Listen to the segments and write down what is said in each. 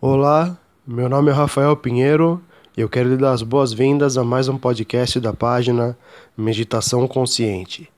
Olá, meu nome é Rafael Pinheiro e eu quero lhe dar as boas-vindas a mais um podcast da página Meditação Consciente.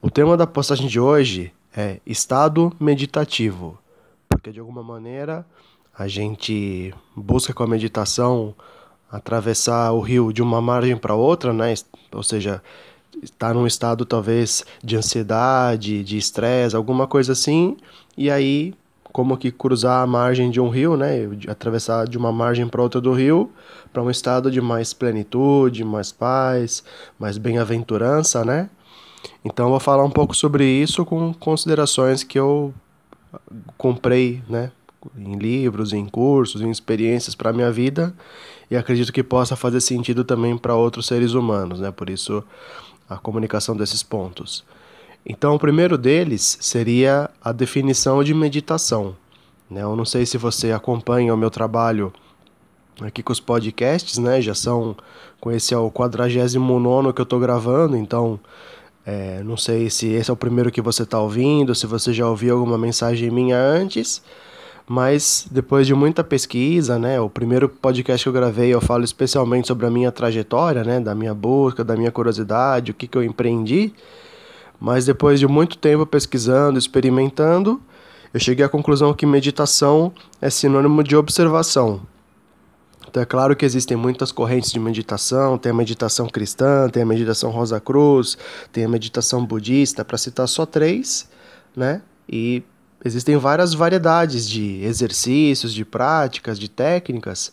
O tema da postagem de hoje é estado meditativo, porque de alguma maneira a gente busca com a meditação atravessar o rio de uma margem para outra, né? Ou seja, estar num estado talvez de ansiedade, de estresse, alguma coisa assim, e aí como que cruzar a margem de um rio, né, atravessar de uma margem para outra do rio, para um estado de mais plenitude, mais paz, mais bem-aventurança, né? Então vou falar um pouco sobre isso com considerações que eu comprei, né, em livros, em cursos, em experiências para a minha vida e acredito que possa fazer sentido também para outros seres humanos, né? Por isso a comunicação desses pontos. Então, o primeiro deles seria a definição de meditação. Né? Eu não sei se você acompanha o meu trabalho aqui com os podcasts, né? Já são, com esse é o 49 que eu estou gravando, então é, não sei se esse é o primeiro que você está ouvindo, se você já ouviu alguma mensagem minha antes, mas depois de muita pesquisa, né? O primeiro podcast que eu gravei eu falo especialmente sobre a minha trajetória, né? Da minha busca, da minha curiosidade, o que, que eu empreendi. Mas depois de muito tempo pesquisando, experimentando, eu cheguei à conclusão que meditação é sinônimo de observação. Então é claro que existem muitas correntes de meditação, tem a meditação cristã, tem a meditação Rosa Cruz, tem a meditação budista, para citar só três, né? E existem várias variedades de exercícios, de práticas, de técnicas.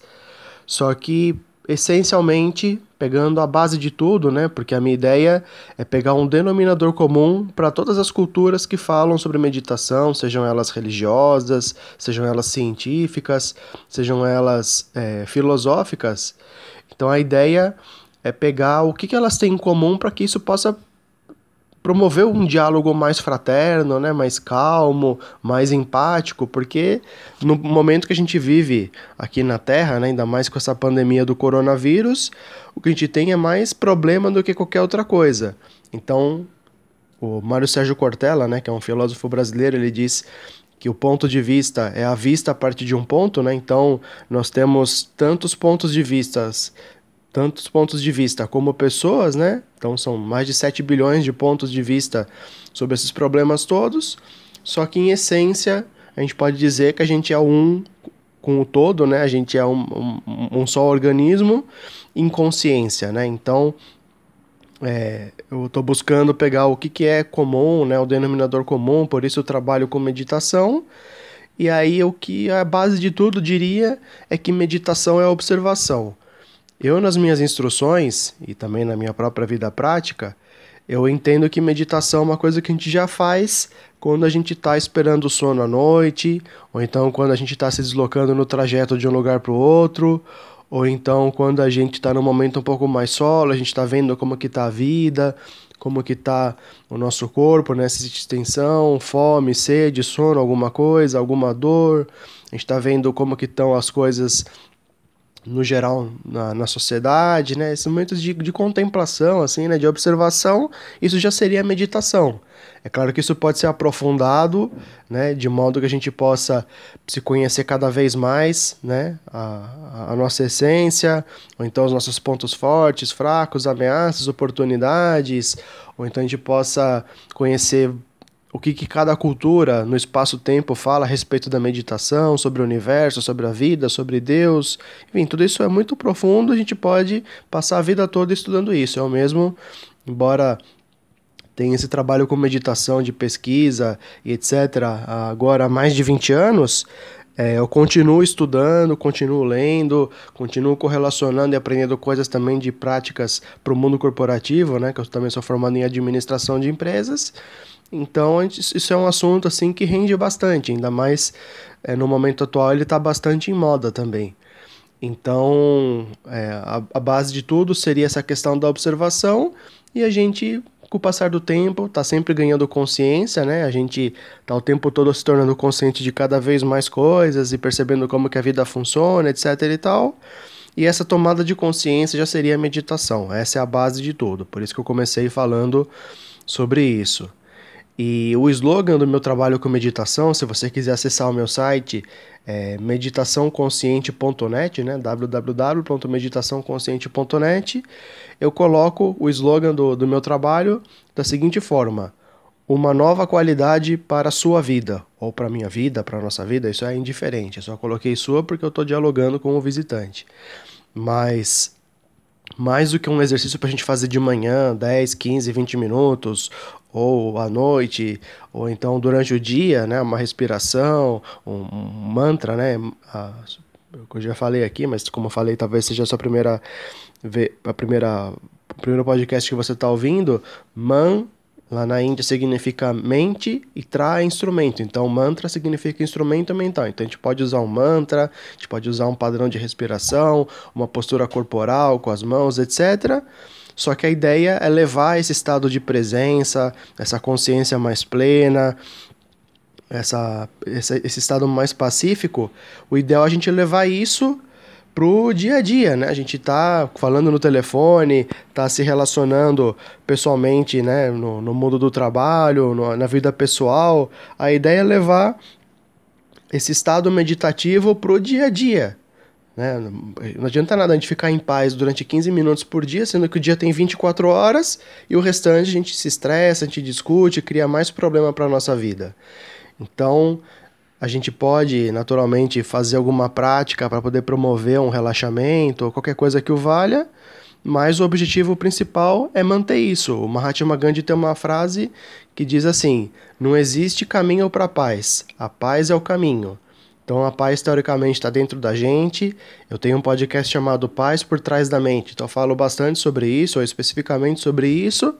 Só que essencialmente pegando a base de tudo, né? Porque a minha ideia é pegar um denominador comum para todas as culturas que falam sobre meditação, sejam elas religiosas, sejam elas científicas, sejam elas é, filosóficas. Então a ideia é pegar o que, que elas têm em comum para que isso possa promover um diálogo mais fraterno, né, mais calmo, mais empático, porque no momento que a gente vive aqui na Terra, né, ainda mais com essa pandemia do coronavírus, o que a gente tem é mais problema do que qualquer outra coisa. Então, o Mário Sérgio Cortella, né, que é um filósofo brasileiro, ele diz que o ponto de vista é a vista a partir de um ponto, né? Então, nós temos tantos pontos de vistas tantos pontos de vista como pessoas, né? Então são mais de 7 bilhões de pontos de vista sobre esses problemas todos. Só que em essência, a gente pode dizer que a gente é um com o todo, né? A gente é um, um, um só organismo em consciência, né? Então, é, eu estou buscando pegar o que, que é comum, né? O denominador comum, por isso eu trabalho com meditação. E aí o que a base de tudo diria é que meditação é observação. Eu, nas minhas instruções e também na minha própria vida prática, eu entendo que meditação é uma coisa que a gente já faz quando a gente está esperando o sono à noite, ou então quando a gente está se deslocando no trajeto de um lugar para o outro, ou então quando a gente está num momento um pouco mais solo, a gente está vendo como que está a vida, como que está o nosso corpo nessa extensão, fome, sede, sono, alguma coisa, alguma dor. A gente está vendo como que estão as coisas no geral na, na sociedade, né? Esses momentos de, de contemplação, assim, né? De observação, isso já seria meditação. É claro que isso pode ser aprofundado, né? De modo que a gente possa se conhecer cada vez mais, né? A, a nossa essência, ou então os nossos pontos fortes, fracos, ameaças, oportunidades, ou então a gente possa conhecer o que, que cada cultura no espaço-tempo fala a respeito da meditação, sobre o universo, sobre a vida, sobre Deus. Enfim, tudo isso é muito profundo, a gente pode passar a vida toda estudando isso. Eu mesmo, embora tenha esse trabalho com meditação, de pesquisa e etc., agora há mais de 20 anos, é, eu continuo estudando, continuo lendo, continuo correlacionando e aprendendo coisas também de práticas para o mundo corporativo, né? Que eu também sou formado em administração de empresas. Então isso é um assunto assim que rende bastante, ainda mais é, no momento atual ele está bastante em moda também. Então é, a, a, base de tudo seria essa questão da observação e a gente, com o passar do tempo, está sempre ganhando consciência, né? A gente está o tempo todo se tornando consciente de cada vez mais coisas e percebendo como que a vida funciona, etc e tal. E essa tomada de consciência já seria a meditação. Essa é a base de tudo. Por isso que eu comecei falando sobre isso. E o slogan do meu trabalho com meditação, se você quiser acessar o meu site, é meditaçãoconsciente.net, né? www.meditaçãoconsciente.net. Eu coloco o slogan do, do meu trabalho da seguinte forma: uma nova qualidade para a sua vida, ou para a minha vida, para a nossa vida, isso é indiferente. Eu só coloquei sua porque eu estou dialogando com o visitante. Mas mais do que um exercício para a gente fazer de manhã, 10, 15, 20 minutos, ou à noite, ou então durante o dia, né, uma respiração, um, mantra, né, a, eu já falei aqui, mas como eu falei, talvez seja a sua primeira, a primeira, o primeiro podcast que você está ouvindo, man Lá na Índia significa mente e tra é instrumento. Então, mantra significa instrumento mental. Então, a gente pode usar um mantra, a gente pode usar um padrão de respiração, uma postura corporal com as mãos, etc. Só que a ideia é levar esse estado de presença, essa consciência mais plena, essa, esse, esse estado mais pacífico. O ideal é a gente levar isso pro dia a dia, né? A gente tá falando no telefone, tá se relacionando pessoalmente, né? No, no mundo do trabalho, no, na vida pessoal. A ideia é levar esse estado meditativo pro dia a dia. Né? Não adianta nada a gente ficar em paz durante 15 minutos por dia, sendo que o dia tem 24 horas e o restante a gente se estressa, a gente discute, cria mais problema para nossa vida. Então, a gente pode, naturalmente, fazer alguma prática para poder promover um relaxamento ou qualquer coisa que o valha, mas o objetivo principal é manter isso. O Mahatma Gandhi tem uma frase que diz assim: Não existe caminho para a paz, a paz é o caminho. Então a paz teoricamente está dentro da gente. Eu tenho um podcast chamado Paz por Trás da Mente. Então eu falo bastante sobre isso, ou especificamente sobre isso.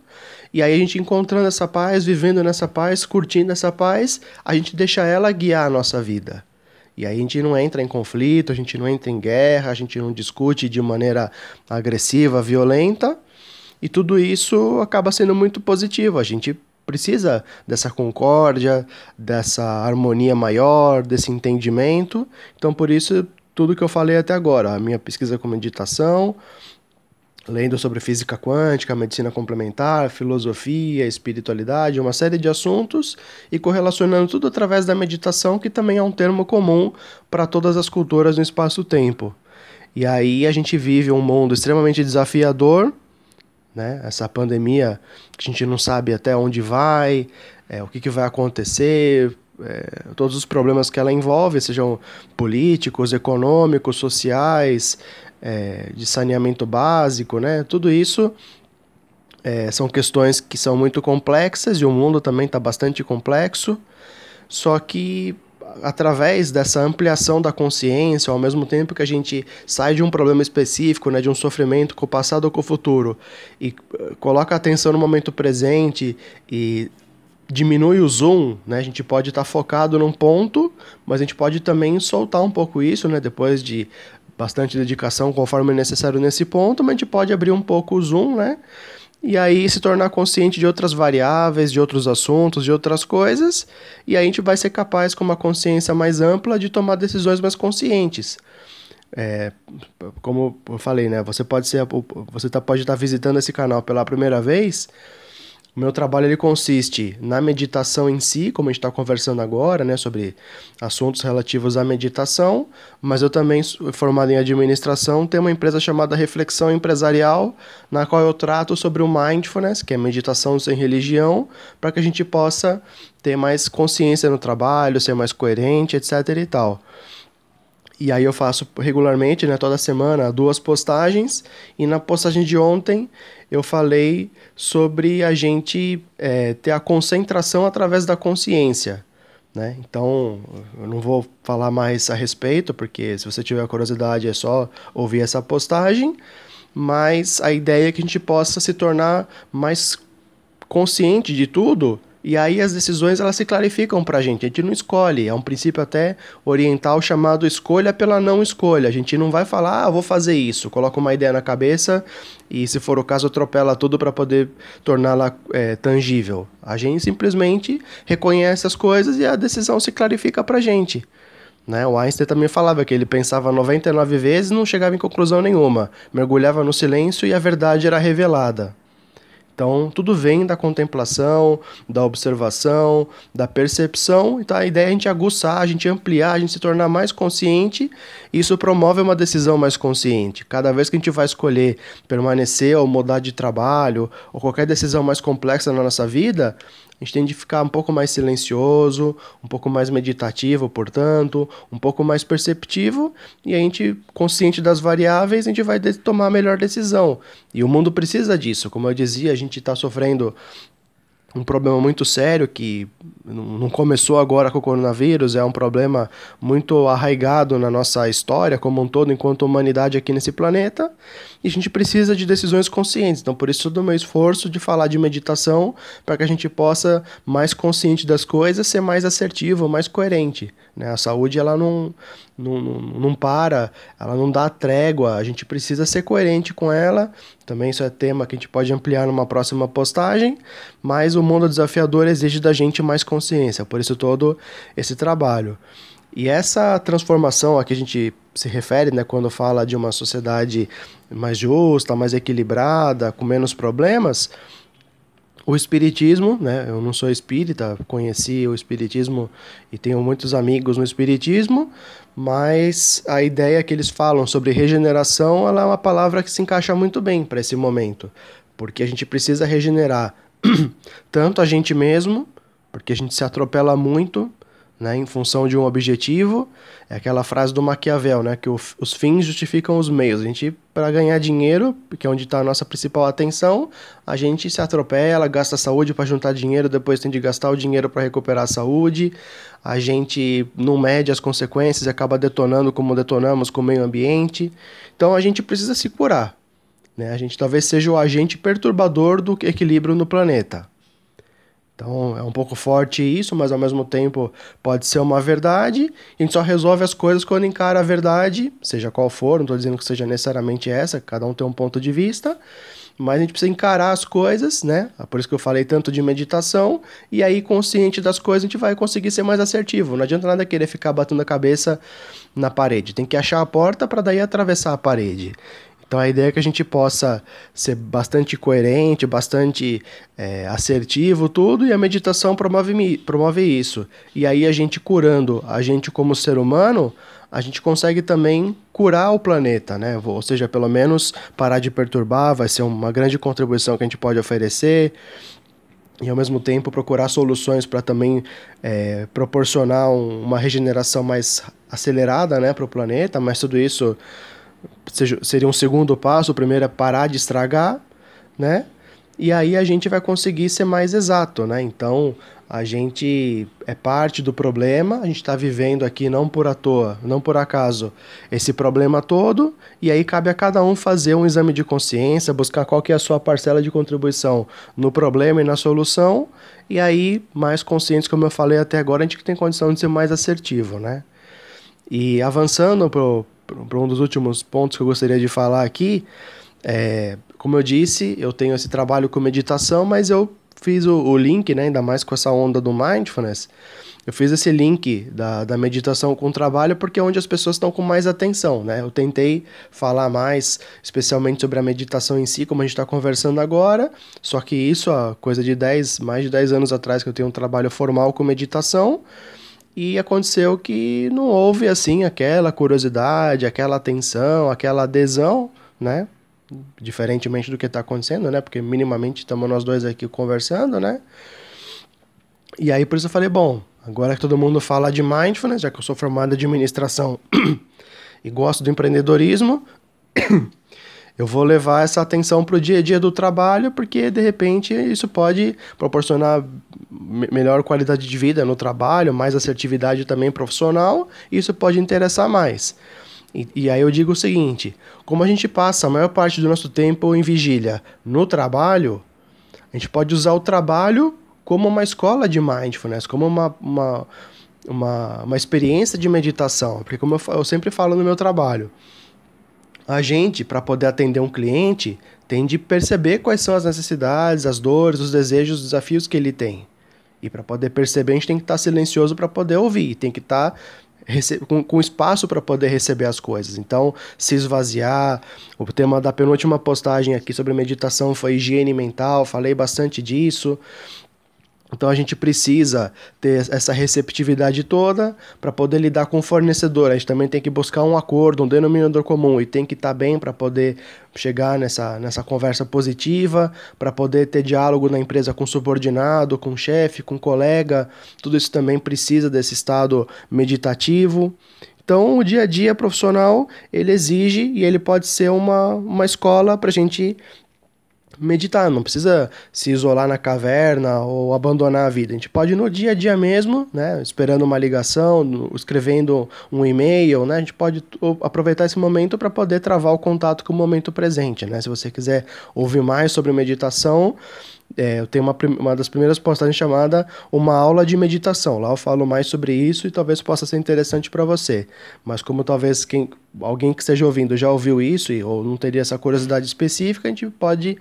E aí a gente encontrando essa paz, vivendo nessa paz, curtindo essa paz, a gente deixa ela guiar a nossa vida. E aí a gente não entra em conflito, a gente não entra em guerra, a gente não discute de maneira agressiva, violenta. E tudo isso acaba sendo muito positivo. A gente precisa dessa concórdia, dessa harmonia maior, desse entendimento. Então, por isso, tudo que eu falei até agora, a minha pesquisa com meditação, lendo sobre física quântica, medicina complementar, filosofia, espiritualidade, uma série de assuntos e correlacionando tudo através da meditação, que também é um termo comum para todas as culturas no espaço-tempo. E aí a gente vive um mundo extremamente desafiador, né? Essa pandemia que a gente não sabe até onde vai, é, o que, que vai acontecer, é, todos os problemas que ela envolve, sejam políticos, econômicos, sociais, é, de saneamento básico, né? Tudo isso é, são questões que são muito complexas e o mundo também está bastante complexo. Só que através dessa ampliação da consciência, ao mesmo tempo que a gente sai de um problema específico, né, de um sofrimento com o passado ou com o futuro, e uh, coloca a atenção no momento presente e diminui o zoom, né, a gente pode estar tá focado num ponto, mas a gente pode também soltar um pouco isso, né, depois de bastante dedicação conforme necessário nesse ponto, mas a gente pode abrir um pouco o zoom, né, e aí se tornar consciente de outras variáveis, de outros assuntos, de outras coisas, e aí a gente vai ser capaz, com uma consciência mais ampla, de tomar decisões mais conscientes. É, como eu falei, né? Você pode ser, você tá, pode estar visitando esse canal pela primeira vez o meu trabalho ele consiste na meditação em si, como a gente está conversando agora, né, sobre assuntos relativos à meditação, mas eu também, formado em administração, tenho uma empresa chamada Reflexão Empresarial, na qual eu trato sobre o mindfulness, que é meditação sem religião, para que a gente possa ter mais consciência no trabalho, ser mais coerente, etc. e tal. E aí eu faço regularmente, né, toda semana, duas postagens. E na postagem de ontem eu falei sobre a gente é, ter a concentração através da consciência. Né? Então, eu não vou falar mais a respeito, porque se você tiver curiosidade é só ouvir essa postagem. Mas a ideia é que a gente possa se tornar mais consciente de tudo e aí as decisões elas se clarificam para a gente. A gente não escolhe. É um princípio até oriental chamado escolha pela não escolha. A gente não vai falar, ah, vou fazer isso. Coloca uma ideia na cabeça e, se for o caso, atropela tudo para poder torná-la é, tangível. A gente simplesmente reconhece as coisas e a decisão se clarifica para a gente. Né? O Einstein também falava que ele pensava 99 vezes e não chegava em conclusão nenhuma. Mergulhava no silêncio e a verdade era revelada. Então, tudo vem da contemplação, da observação, da percepção. Então, a ideia é a gente aguçar, a gente ampliar, a gente se tornar mais consciente. Isso promove uma decisão mais consciente. Cada vez que a gente vai escolher permanecer ou mudar de trabalho, ou qualquer decisão mais complexa na nossa vida, a gente tem de ficar um pouco mais silencioso, um pouco mais meditativo, portanto, um pouco mais perceptivo, e a gente, consciente das variáveis, a gente vai tomar a melhor decisão. E o mundo precisa disso. Como eu dizia, a gente está sofrendo um problema muito sério que não começou agora com o coronavírus, é um problema muito arraigado na nossa história como um todo, enquanto humanidade aqui nesse planeta, e a gente precisa de decisões conscientes. Então, por isso, todo o meu esforço de falar de meditação, para que a gente possa, mais consciente das coisas, ser mais assertivo, mais coerente. Né? A saúde, ela não, não, não, não para, ela não dá trégua, a gente precisa ser coerente com ela. Também isso é tema que a gente pode ampliar numa próxima postagem, mas o mundo desafiador exige da gente mais consciência, por isso todo esse trabalho. E essa transformação a que a gente se refere, né, quando fala de uma sociedade mais justa, mais equilibrada, com menos problemas, o espiritismo, né, eu não sou espírita, conheci o espiritismo e tenho muitos amigos no espiritismo, mas a ideia que eles falam sobre regeneração, ela é uma palavra que se encaixa muito bem para esse momento, porque a gente precisa regenerar tanto a gente mesmo, porque a gente se atropela muito né, em função de um objetivo. É aquela frase do Maquiavel, né, que os fins justificam os meios. A gente, para ganhar dinheiro, que é onde está a nossa principal atenção, a gente se atropela, gasta saúde para juntar dinheiro, depois tem de gastar o dinheiro para recuperar a saúde. A gente não mede as consequências e acaba detonando como detonamos com o meio ambiente. Então a gente precisa se curar. Né? A gente talvez seja o agente perturbador do equilíbrio no planeta. Então é um pouco forte isso, mas ao mesmo tempo pode ser uma verdade. A gente só resolve as coisas quando encara a verdade, seja qual for, não estou dizendo que seja necessariamente essa, cada um tem um ponto de vista, mas a gente precisa encarar as coisas, né? É por isso que eu falei tanto de meditação, e aí, consciente das coisas, a gente vai conseguir ser mais assertivo. Não adianta nada querer ficar batendo a cabeça na parede, tem que achar a porta para daí atravessar a parede. Então a ideia é que a gente possa ser bastante coerente, bastante é, assertivo, tudo, e a meditação promove, promove isso. E aí a gente curando a gente como ser humano, a gente consegue também curar o planeta, né? Ou seja, pelo menos parar de perturbar, vai ser uma grande contribuição que a gente pode oferecer e ao mesmo tempo procurar soluções para também é, proporcionar um, uma regeneração mais acelerada né, para o planeta, mas tudo isso seja, seria um segundo passo. O primeiro é parar de estragar, né? E aí a gente vai conseguir ser mais exato, né? Então a gente é parte do problema, a gente está vivendo aqui não por à toa, não por acaso, esse problema todo, e aí cabe a cada um fazer um exame de consciência, buscar qual que é a sua parcela de contribuição no problema e na solução, e aí, mais conscientes, como eu falei até agora, a gente tem condição de ser mais assertivo, né? E avançando para um dos últimos pontos que eu gostaria de falar aqui, é, como eu disse, eu tenho esse trabalho com meditação, mas eu fiz o, o, link, né, ainda mais com essa onda do mindfulness, eu fiz esse link da, da meditação com o trabalho porque é onde as pessoas estão com mais atenção, né? Eu tentei falar mais, especialmente sobre a meditação em si, como a gente está conversando agora, só que isso, há coisa de 10, mais de 10 anos atrás que eu tenho um trabalho formal com meditação, e aconteceu que não houve assim aquela curiosidade, aquela atenção, aquela adesão, né? Diferentemente do que está acontecendo, né? Porque minimamente estamos nós dois aqui conversando, né? E aí por isso eu falei, bom, agora que todo mundo fala de mindfulness, já que eu sou formado em administração e gosto do empreendedorismo, eu vou levar essa atenção para o dia a dia do trabalho, porque de repente isso pode proporcionar melhor qualidade de vida no trabalho, mais assertividade também profissional, e isso pode interessar mais. E, e, aí eu digo o seguinte: como a gente passa a maior parte do nosso tempo em vigília no trabalho, a gente pode usar o trabalho como uma escola de mindfulness, como uma, uma, uma, uma experiência de meditação. Porque, como eu, eu sempre falo no meu trabalho, a gente, para poder atender um cliente, tem de perceber quais são as necessidades, as dores, os desejos, os desafios que ele tem. E para poder perceber, a gente tem que estar tá silencioso para poder ouvir, tem que estar tá com, com espaço para poder receber as coisas. Então, se esvaziar. O tema da penúltima postagem aqui sobre meditação foi higiene mental, falei bastante disso. Então a gente precisa ter essa receptividade toda para poder lidar com o fornecedor. A gente também tem que buscar um acordo, um denominador comum e tem que estar tá bem para poder chegar nessa, nessa conversa positiva, para poder ter diálogo na empresa com subordinado, com chefe, com colega. Tudo isso também precisa desse estado meditativo. Então, o dia a dia profissional ele exige e ele pode ser uma, uma escola para a gente meditar, não precisa se isolar na caverna ou abandonar a vida. A gente pode no dia a dia mesmo, né, esperando uma ligação, escrevendo um e-mail, né, a gente pode aproveitar esse momento para poder travar o contato com o momento presente, né? Se você quiser ouvir mais sobre meditação, é, eu tenho uma, uma das primeiras postagens chamada Uma Aula de Meditação. Lá eu falo mais sobre isso e talvez possa ser interessante para você. Mas como talvez quem, alguém que esteja ouvindo já ouviu isso e, ou não teria essa curiosidade específica, a gente pode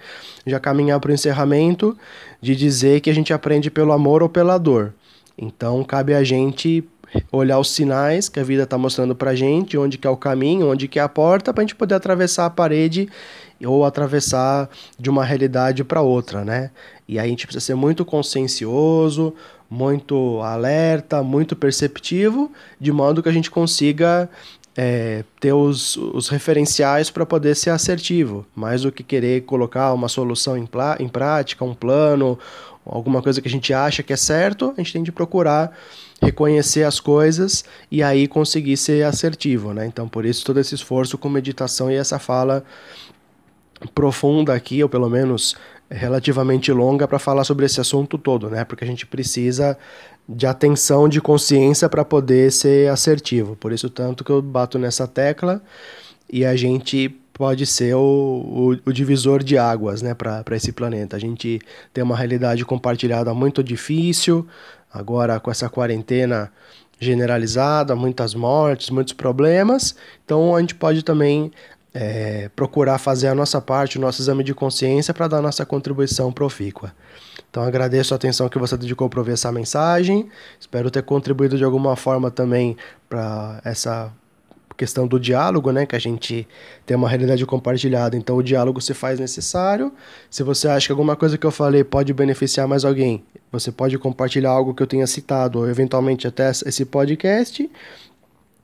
já caminhar para o encerramento de dizer que a gente aprende pelo amor ou pela dor. Então cabe a gente olhar os sinais que a vida está mostrando para gente, onde que é o caminho, onde que é a porta, para a gente poder atravessar a parede ou atravessar de uma realidade para outra, né? E aí a gente precisa ser muito consciencioso, muito alerta, muito perceptivo, de modo que a gente consiga é, ter os, os referenciais para poder ser assertivo, mais do que querer colocar uma solução em, em prática, um plano, alguma coisa que a gente acha que é certo, a gente tem de procurar reconhecer as coisas e aí conseguir ser assertivo, né? Então, por isso todo esse esforço com meditação e essa fala profunda aqui, ou pelo menos relativamente longa, para falar sobre esse assunto todo, né? Porque a gente precisa de atenção, de consciência para poder ser assertivo. Por isso, tanto que eu bato nessa tecla e a gente pode ser o, o, o divisor de águas né, para esse planeta. A gente tem uma realidade compartilhada muito difícil, agora com essa quarentena generalizada, muitas mortes, muitos problemas. Então a gente pode também é, procurar fazer a nossa parte, o nosso exame de consciência para dar nossa contribuição profícua. Então agradeço a atenção que você dedicou para ouvir essa mensagem. Espero ter contribuído de alguma forma também para essa questão do diálogo, né, que a gente tem uma realidade compartilhada, então o diálogo se faz necessário. Se você acha que alguma coisa que eu falei pode beneficiar mais alguém, você pode compartilhar algo que eu tenha citado, ou eventualmente até esse podcast.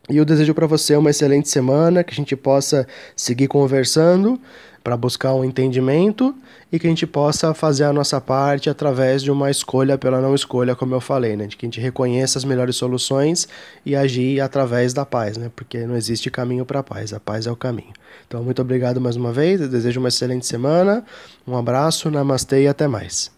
E eu desejo para você uma excelente semana, que a gente possa seguir conversando para buscar um entendimento e que a gente possa fazer a nossa parte através de uma escolha pela não escolha, como eu falei, né? De que a gente reconheça as melhores soluções e agir através da paz, né? Porque não existe caminho para a paz, a paz é o caminho. Então, muito obrigado mais uma vez, eu desejo uma excelente semana, um abraço, namastê e até mais.